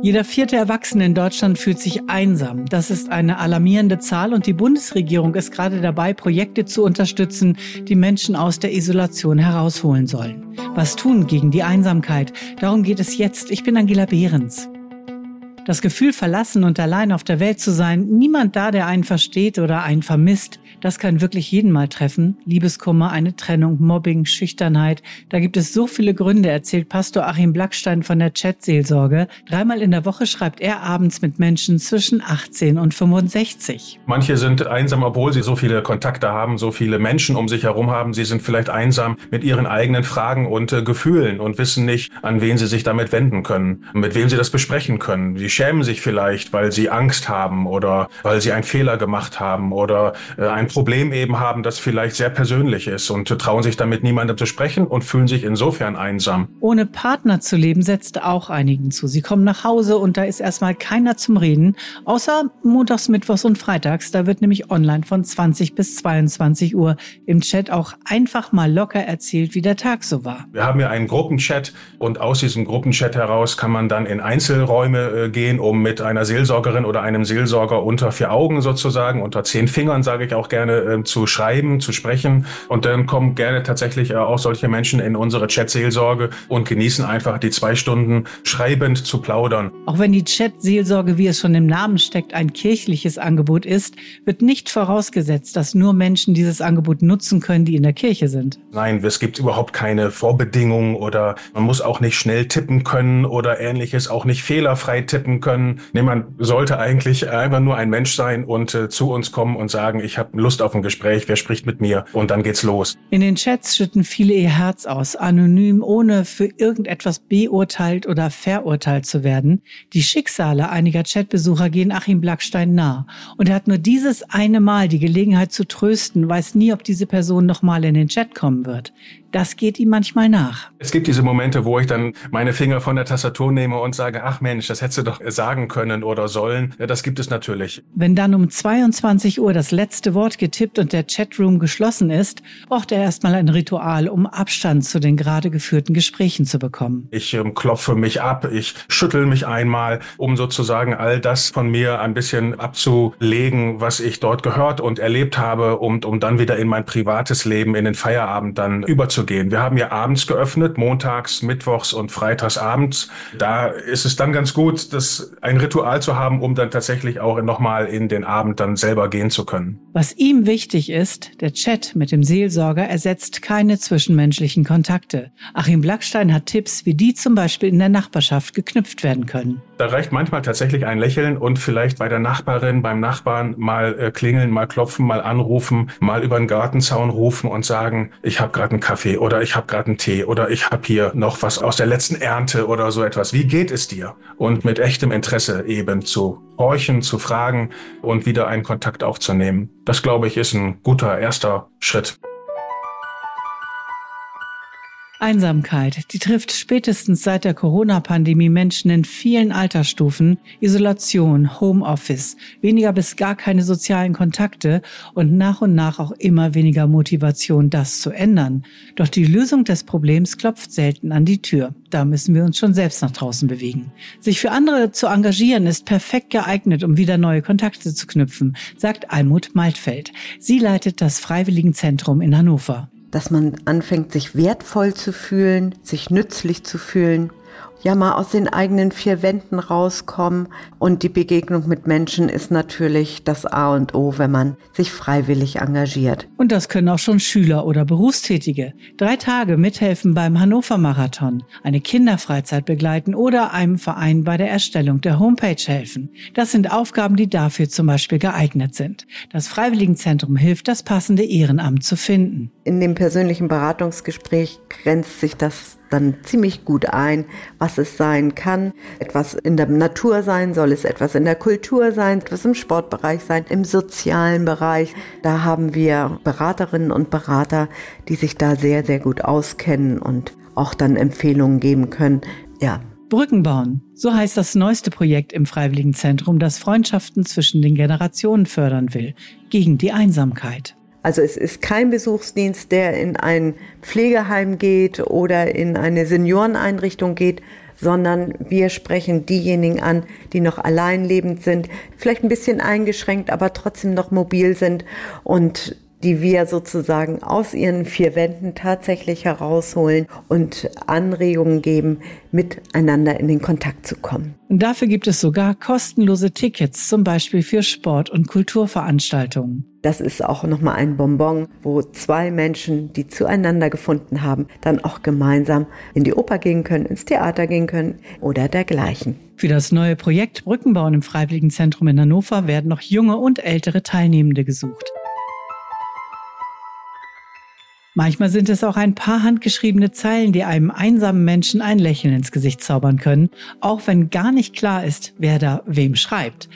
Jeder vierte Erwachsene in Deutschland fühlt sich einsam. Das ist eine alarmierende Zahl und die Bundesregierung ist gerade dabei, Projekte zu unterstützen, die Menschen aus der Isolation herausholen sollen. Was tun gegen die Einsamkeit? Darum geht es jetzt. Ich bin Angela Behrens. Das Gefühl, verlassen und allein auf der Welt zu sein, niemand da, der einen versteht oder einen vermisst, das kann wirklich jeden mal treffen. Liebeskummer, eine Trennung, Mobbing, Schüchternheit. Da gibt es so viele Gründe, erzählt Pastor Achim Blackstein von der Chatseelsorge. Dreimal in der Woche schreibt er abends mit Menschen zwischen 18 und 65. Manche sind einsam, obwohl sie so viele Kontakte haben, so viele Menschen um sich herum haben. Sie sind vielleicht einsam mit ihren eigenen Fragen und äh, Gefühlen und wissen nicht, an wen sie sich damit wenden können, mit wem sie das besprechen können. Sie schämen sich vielleicht, weil sie Angst haben oder weil sie einen Fehler gemacht haben oder äh, ein Problem eben haben, das vielleicht sehr persönlich ist und trauen sich damit niemandem zu sprechen und fühlen sich insofern einsam. Ohne Partner zu leben setzt auch einigen zu. Sie kommen nach Hause und da ist erstmal keiner zum Reden, außer montags, mittwochs und freitags. Da wird nämlich online von 20 bis 22 Uhr im Chat auch einfach mal locker erzählt, wie der Tag so war. Wir haben ja einen Gruppenchat und aus diesem Gruppenchat heraus kann man dann in Einzelräume äh, gehen gehen, um mit einer Seelsorgerin oder einem Seelsorger unter vier Augen sozusagen, unter zehn Fingern, sage ich auch gerne, äh, zu schreiben, zu sprechen. Und dann kommen gerne tatsächlich äh, auch solche Menschen in unsere Chat-Seelsorge und genießen einfach die zwei Stunden schreibend zu plaudern. Auch wenn die Chat-Seelsorge, wie es schon im Namen steckt, ein kirchliches Angebot ist, wird nicht vorausgesetzt, dass nur Menschen dieses Angebot nutzen können, die in der Kirche sind. Nein, es gibt überhaupt keine Vorbedingungen oder man muss auch nicht schnell tippen können oder ähnliches, auch nicht fehlerfrei tippen können. Nee, man sollte eigentlich einfach nur ein Mensch sein und äh, zu uns kommen und sagen, ich habe Lust auf ein Gespräch, wer spricht mit mir? Und dann geht's los. In den Chats schütten viele ihr Herz aus, anonym, ohne für irgendetwas beurteilt oder verurteilt zu werden. Die Schicksale einiger Chatbesucher gehen Achim Blackstein nah. Und er hat nur dieses eine Mal die Gelegenheit zu trösten, weiß nie, ob diese Person nochmal in den Chat kommen wird das geht ihm manchmal nach. Es gibt diese Momente, wo ich dann meine Finger von der Tastatur nehme und sage, ach Mensch, das hättest du doch sagen können oder sollen. Das gibt es natürlich. Wenn dann um 22 Uhr das letzte Wort getippt und der Chatroom geschlossen ist, braucht er erstmal ein Ritual, um Abstand zu den gerade geführten Gesprächen zu bekommen. Ich ähm, klopfe mich ab, ich schüttel mich einmal, um sozusagen all das von mir ein bisschen abzulegen, was ich dort gehört und erlebt habe, und um dann wieder in mein privates Leben, in den Feierabend dann überzuführen gehen. Wir haben ja abends geöffnet, montags, mittwochs und freitags abends. Da ist es dann ganz gut, das ein Ritual zu haben, um dann tatsächlich auch nochmal in den Abend dann selber gehen zu können. Was ihm wichtig ist, der Chat mit dem Seelsorger ersetzt keine zwischenmenschlichen Kontakte. Achim Blackstein hat Tipps, wie die zum Beispiel in der Nachbarschaft geknüpft werden können. Da reicht manchmal tatsächlich ein Lächeln und vielleicht bei der Nachbarin, beim Nachbarn mal äh, klingeln, mal klopfen, mal anrufen, mal über den Gartenzaun rufen und sagen, ich habe gerade einen Kaffee oder ich habe gerade einen Tee oder ich habe hier noch was aus der letzten Ernte oder so etwas. Wie geht es dir? Und mit echtem Interesse eben zu horchen, zu fragen und wieder einen Kontakt aufzunehmen. Das glaube ich ist ein guter erster Schritt. Einsamkeit, die trifft spätestens seit der Corona-Pandemie Menschen in vielen Altersstufen, Isolation, Homeoffice, weniger bis gar keine sozialen Kontakte und nach und nach auch immer weniger Motivation, das zu ändern. Doch die Lösung des Problems klopft selten an die Tür. Da müssen wir uns schon selbst nach draußen bewegen. Sich für andere zu engagieren ist perfekt geeignet, um wieder neue Kontakte zu knüpfen, sagt Almut Maltfeld. Sie leitet das Freiwilligenzentrum in Hannover dass man anfängt, sich wertvoll zu fühlen, sich nützlich zu fühlen ja mal aus den eigenen vier Wänden rauskommen. Und die Begegnung mit Menschen ist natürlich das A und O, wenn man sich freiwillig engagiert. Und das können auch schon Schüler oder Berufstätige. Drei Tage mithelfen beim Hannover Marathon, eine Kinderfreizeit begleiten oder einem Verein bei der Erstellung der Homepage helfen. Das sind Aufgaben, die dafür zum Beispiel geeignet sind. Das Freiwilligenzentrum hilft, das passende Ehrenamt zu finden. In dem persönlichen Beratungsgespräch grenzt sich das dann ziemlich gut ein, was es sein kann. Etwas in der Natur sein, soll es etwas in der Kultur sein, etwas im Sportbereich sein, im sozialen Bereich. Da haben wir Beraterinnen und Berater, die sich da sehr, sehr gut auskennen und auch dann Empfehlungen geben können. Ja, Brücken bauen. So heißt das neueste Projekt im Freiwilligenzentrum, das Freundschaften zwischen den Generationen fördern will, gegen die Einsamkeit. Also es ist kein Besuchsdienst, der in ein Pflegeheim geht oder in eine Senioreneinrichtung geht, sondern wir sprechen diejenigen an, die noch allein lebend sind, vielleicht ein bisschen eingeschränkt, aber trotzdem noch mobil sind und die wir sozusagen aus ihren vier Wänden tatsächlich herausholen und Anregungen geben, miteinander in den Kontakt zu kommen. Und dafür gibt es sogar kostenlose Tickets, zum Beispiel für Sport- und Kulturveranstaltungen. Das ist auch nochmal ein Bonbon, wo zwei Menschen, die zueinander gefunden haben, dann auch gemeinsam in die Oper gehen können, ins Theater gehen können oder dergleichen. Für das neue Projekt Brückenbauen im Freiwilligenzentrum in Hannover werden noch junge und ältere Teilnehmende gesucht. Manchmal sind es auch ein paar handgeschriebene Zeilen, die einem einsamen Menschen ein Lächeln ins Gesicht zaubern können, auch wenn gar nicht klar ist, wer da wem schreibt.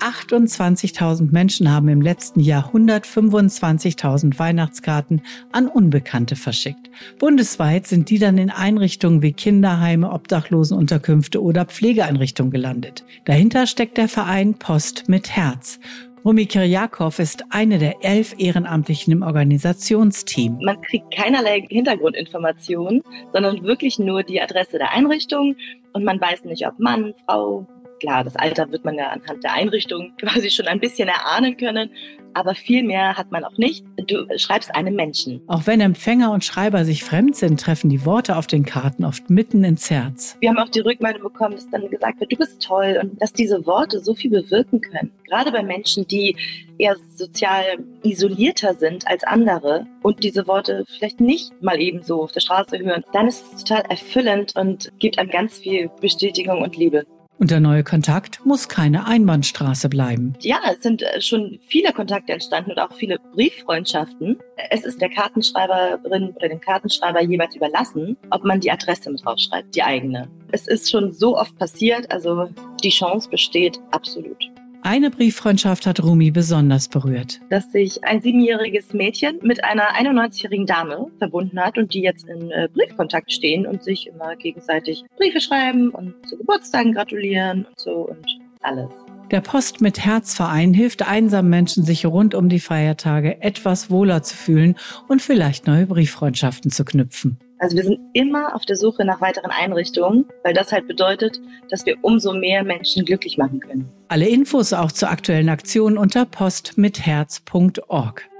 28.000 Menschen haben im letzten Jahr 125.000 Weihnachtskarten an Unbekannte verschickt. Bundesweit sind die dann in Einrichtungen wie Kinderheime, Obdachlosenunterkünfte oder Pflegeeinrichtungen gelandet. Dahinter steckt der Verein Post mit Herz. Rumi Kirjakov ist eine der elf Ehrenamtlichen im Organisationsteam. Man kriegt keinerlei Hintergrundinformationen, sondern wirklich nur die Adresse der Einrichtung und man weiß nicht, ob Mann, Frau, klar, das Alter wird man ja anhand der Einrichtung quasi schon ein bisschen erahnen können, aber viel mehr hat man auch nicht. Du schreibst einem Menschen. Auch wenn Empfänger und Schreiber sich fremd sind, treffen die Worte auf den Karten oft mitten ins Herz. Wir haben auch die Rückmeldung bekommen, dass dann gesagt wird, du bist toll und dass diese Worte so viel bewirken können. Gerade bei Menschen, die eher sozial isolierter sind als andere und diese Worte vielleicht nicht mal eben so auf der Straße hören, dann ist es total erfüllend und gibt einem ganz viel Bestätigung und Liebe. Und der neue Kontakt muss keine Einbahnstraße bleiben. Ja, es sind äh, schon viele Kontakte entstanden und auch viele Brieffreundschaften. Es ist der Kartenschreiberin oder dem Kartenschreiber jeweils überlassen, ob man die Adresse mit draufschreibt, die eigene. Es ist schon so oft passiert, also die Chance besteht absolut. Eine Brieffreundschaft hat Rumi besonders berührt. Dass sich ein siebenjähriges Mädchen mit einer 91-jährigen Dame verbunden hat und die jetzt in äh, Briefkontakt stehen und sich immer gegenseitig Briefe schreiben und zu Geburtstagen gratulieren und so und alles. Der Post mit Herzverein hilft einsamen Menschen, sich rund um die Feiertage etwas wohler zu fühlen und vielleicht neue Brieffreundschaften zu knüpfen. Also wir sind immer auf der Suche nach weiteren Einrichtungen, weil das halt bedeutet, dass wir umso mehr Menschen glücklich machen können. Alle Infos auch zur aktuellen Aktion unter postmitherz.org.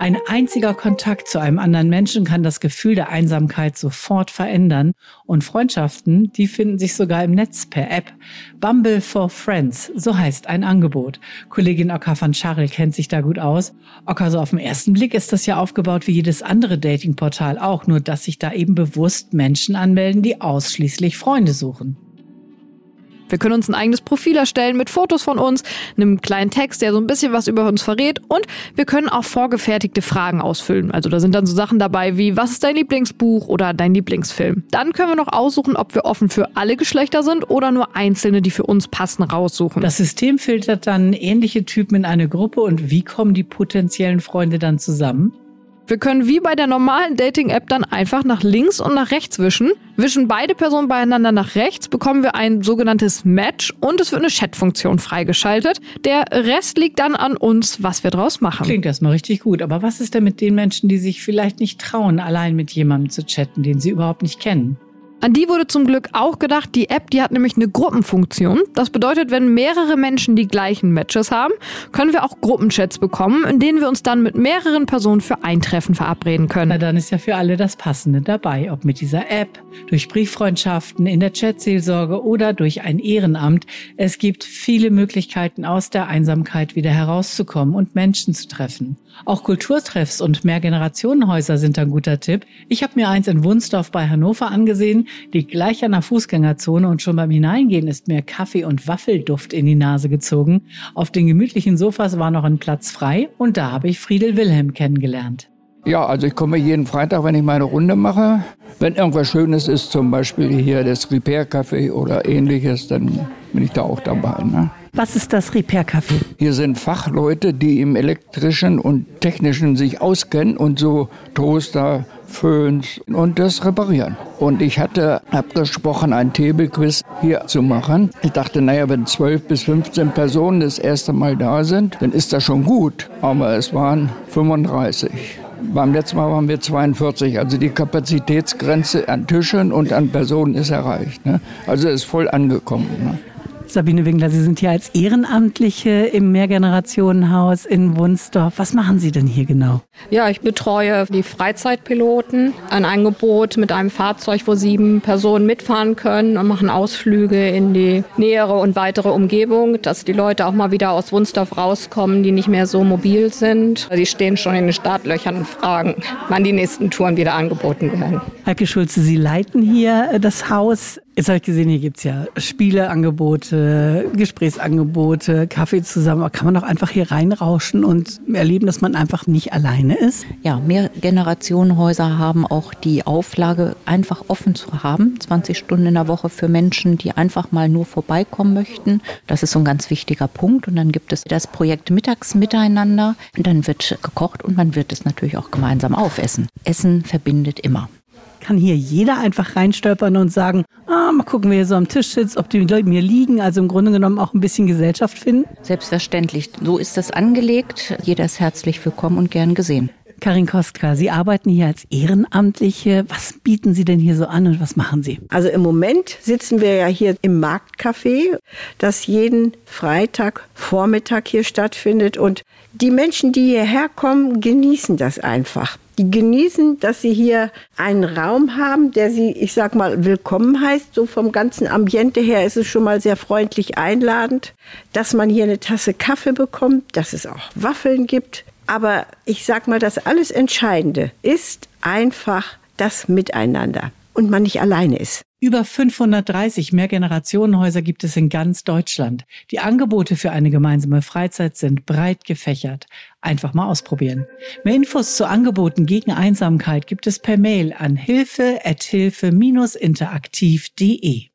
Ein einziger Kontakt zu einem anderen Menschen kann das Gefühl der Einsamkeit sofort verändern und Freundschaften, die finden sich sogar im Netz per App. Bumble for Friends, so heißt ein Angebot. Kollegin Oka van Scharrel kennt sich da gut aus. Oka, so auf den ersten Blick ist das ja aufgebaut wie jedes andere Datingportal auch, nur dass sich da eben bewusst Menschen anmelden, die ausschließlich Freunde suchen. Wir können uns ein eigenes Profil erstellen mit Fotos von uns, einem kleinen Text, der so ein bisschen was über uns verrät und wir können auch vorgefertigte Fragen ausfüllen. Also da sind dann so Sachen dabei wie, was ist dein Lieblingsbuch oder dein Lieblingsfilm? Dann können wir noch aussuchen, ob wir offen für alle Geschlechter sind oder nur einzelne, die für uns passen, raussuchen. Das System filtert dann ähnliche Typen in eine Gruppe und wie kommen die potenziellen Freunde dann zusammen? Wir können wie bei der normalen Dating-App dann einfach nach links und nach rechts wischen. Wischen beide Personen beieinander nach rechts, bekommen wir ein sogenanntes Match und es wird eine Chat-Funktion freigeschaltet. Der Rest liegt dann an uns, was wir draus machen. Klingt erstmal richtig gut, aber was ist denn mit den Menschen, die sich vielleicht nicht trauen, allein mit jemandem zu chatten, den sie überhaupt nicht kennen? An die wurde zum Glück auch gedacht. Die App, die hat nämlich eine Gruppenfunktion. Das bedeutet, wenn mehrere Menschen die gleichen Matches haben, können wir auch Gruppenchats bekommen, in denen wir uns dann mit mehreren Personen für ein Treffen verabreden können. Na, dann ist ja für alle das Passende dabei, ob mit dieser App, durch Brieffreundschaften, in der Chatseelsorge oder durch ein Ehrenamt. Es gibt viele Möglichkeiten, aus der Einsamkeit wieder herauszukommen und Menschen zu treffen. Auch Kulturtreffs und Mehrgenerationenhäuser sind ein guter Tipp. Ich habe mir eins in Wunsdorf bei Hannover angesehen, liegt gleich an der Fußgängerzone und schon beim Hineingehen ist mir Kaffee- und Waffelduft in die Nase gezogen. Auf den gemütlichen Sofas war noch ein Platz frei und da habe ich Friedel Wilhelm kennengelernt. Ja, also ich komme jeden Freitag, wenn ich meine Runde mache. Wenn irgendwas Schönes ist, zum Beispiel hier das Repair Café oder ähnliches, dann bin ich da auch dabei. Ne? Was ist das Repair Café? Hier sind Fachleute, die im elektrischen und technischen sich auskennen und so Toaster, Föhns und das reparieren. Und ich hatte abgesprochen, ein Table-Quiz hier zu machen. Ich dachte, naja, wenn 12 bis 15 Personen das erste Mal da sind, dann ist das schon gut. Aber es waren 35. Beim letzten Mal waren wir 42. Also die Kapazitätsgrenze an Tischen und an Personen ist erreicht. Ne? Also ist voll angekommen. Ne? Sabine Winkler, Sie sind hier als Ehrenamtliche im Mehrgenerationenhaus in Wunsdorf. Was machen Sie denn hier genau? Ja, ich betreue die Freizeitpiloten. Ein Angebot mit einem Fahrzeug, wo sieben Personen mitfahren können und machen Ausflüge in die nähere und weitere Umgebung, dass die Leute auch mal wieder aus Wunsdorf rauskommen, die nicht mehr so mobil sind. Die stehen schon in den Startlöchern und fragen, wann die nächsten Touren wieder angeboten werden. Heike Schulze, Sie leiten hier das Haus. Jetzt habe ich gesehen, hier gibt es ja Spieleangebote, Gesprächsangebote, Kaffee zusammen. kann man doch einfach hier reinrauschen und erleben, dass man einfach nicht alleine ist? Ja, mehr Generationenhäuser haben auch die Auflage, einfach offen zu haben. 20 Stunden in der Woche für Menschen, die einfach mal nur vorbeikommen möchten. Das ist so ein ganz wichtiger Punkt. Und dann gibt es das Projekt Mittags miteinander. Und dann wird gekocht und man wird es natürlich auch gemeinsam aufessen. Essen verbindet immer kann hier jeder einfach reinstolpern und sagen, ah, mal gucken, wer hier so am Tisch sitzt, ob die Leute mir liegen. Also im Grunde genommen auch ein bisschen Gesellschaft finden. Selbstverständlich. So ist das angelegt. Jeder ist herzlich willkommen und gern gesehen. Karin Kostka, Sie arbeiten hier als Ehrenamtliche. Was bieten Sie denn hier so an und was machen Sie? Also im Moment sitzen wir ja hier im Marktcafé, das jeden Freitag Vormittag hier stattfindet. Und die Menschen, die hierher kommen, genießen das einfach. Die genießen, dass sie hier einen Raum haben, der sie, ich sag mal, willkommen heißt. So vom ganzen Ambiente her ist es schon mal sehr freundlich einladend, dass man hier eine Tasse Kaffee bekommt, dass es auch Waffeln gibt. Aber ich sag mal, das alles Entscheidende ist einfach das Miteinander und man nicht alleine ist. Über 530 Mehrgenerationenhäuser gibt es in ganz Deutschland. Die Angebote für eine gemeinsame Freizeit sind breit gefächert. Einfach mal ausprobieren. Mehr Infos zu Angeboten gegen Einsamkeit gibt es per Mail an hilfe-interaktiv.de.